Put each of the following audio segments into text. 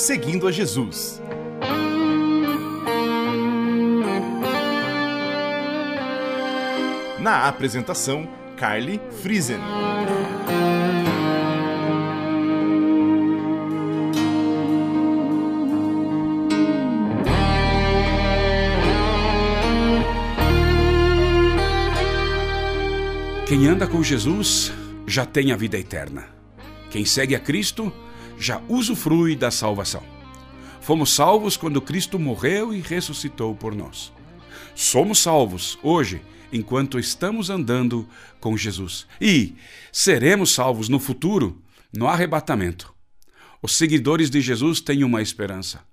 Seguindo a Jesus. Na apresentação, Carly Friesen. Quem anda com Jesus já tem a vida eterna. Quem segue a Cristo já usufrui da salvação. Fomos salvos quando Cristo morreu e ressuscitou por nós. Somos salvos hoje enquanto estamos andando com Jesus. E seremos salvos no futuro, no arrebatamento. Os seguidores de Jesus têm uma esperança.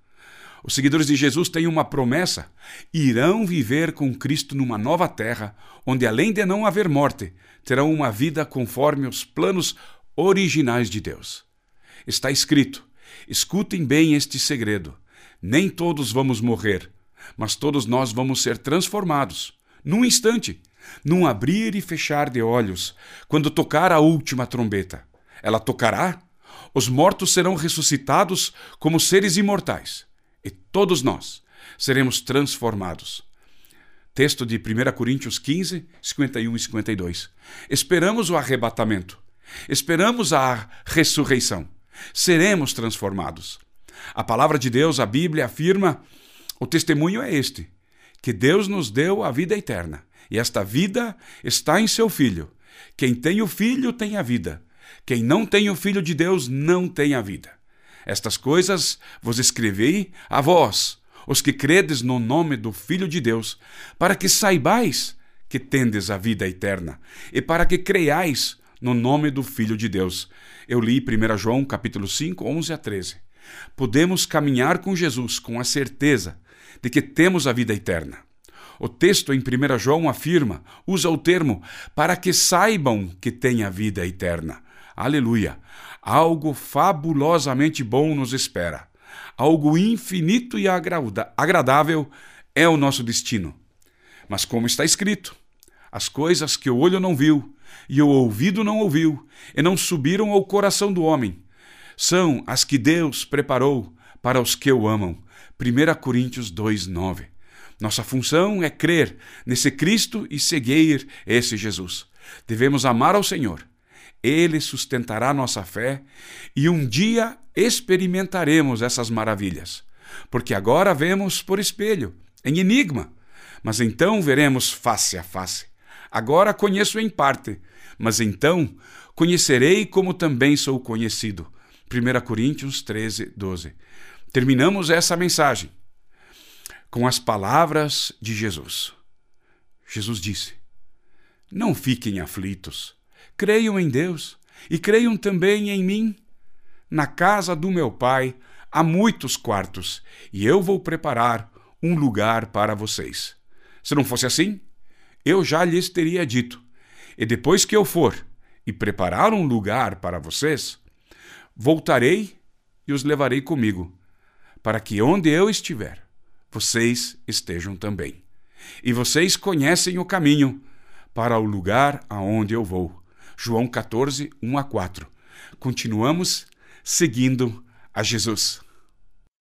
Os seguidores de Jesus têm uma promessa: irão viver com Cristo numa nova terra, onde além de não haver morte, terão uma vida conforme os planos originais de Deus. Está escrito: escutem bem este segredo. Nem todos vamos morrer, mas todos nós vamos ser transformados, num instante, num abrir e fechar de olhos, quando tocar a última trombeta. Ela tocará, os mortos serão ressuscitados como seres imortais e todos nós seremos transformados. Texto de 1 Coríntios 15, 51 e 52. Esperamos o arrebatamento. Esperamos a ressurreição. Seremos transformados. A palavra de Deus, a Bíblia, afirma: o testemunho é este, que Deus nos deu a vida eterna, e esta vida está em seu Filho. Quem tem o Filho tem a vida. Quem não tem o Filho de Deus não tem a vida. Estas coisas vos escrevi a vós, os que credes no nome do Filho de Deus, para que saibais que tendes a vida eterna, e para que creiais no nome do Filho de Deus. Eu li 1 João capítulo 5, 11 a 13. Podemos caminhar com Jesus com a certeza de que temos a vida eterna. O texto em 1 João afirma, usa o termo, para que saibam que têm a vida eterna. Aleluia! Algo fabulosamente bom nos espera. Algo infinito e agradável é o nosso destino. Mas, como está escrito, as coisas que o olho não viu e o ouvido não ouviu e não subiram ao coração do homem são as que Deus preparou para os que o amam. 1 Coríntios 2:9. Nossa função é crer nesse Cristo e seguir esse Jesus. Devemos amar ao Senhor ele sustentará nossa fé e um dia experimentaremos essas maravilhas. Porque agora vemos por espelho, em enigma, mas então veremos face a face. Agora conheço em parte, mas então conhecerei como também sou conhecido. 1 Coríntios 13, 12. Terminamos essa mensagem com as palavras de Jesus. Jesus disse: Não fiquem aflitos Creiam em Deus e creiam também em mim. Na casa do meu pai há muitos quartos e eu vou preparar um lugar para vocês. Se não fosse assim, eu já lhes teria dito. E depois que eu for e preparar um lugar para vocês, voltarei e os levarei comigo, para que onde eu estiver, vocês estejam também. E vocês conhecem o caminho para o lugar aonde eu vou. João 14, 1 a 4. Continuamos seguindo a Jesus.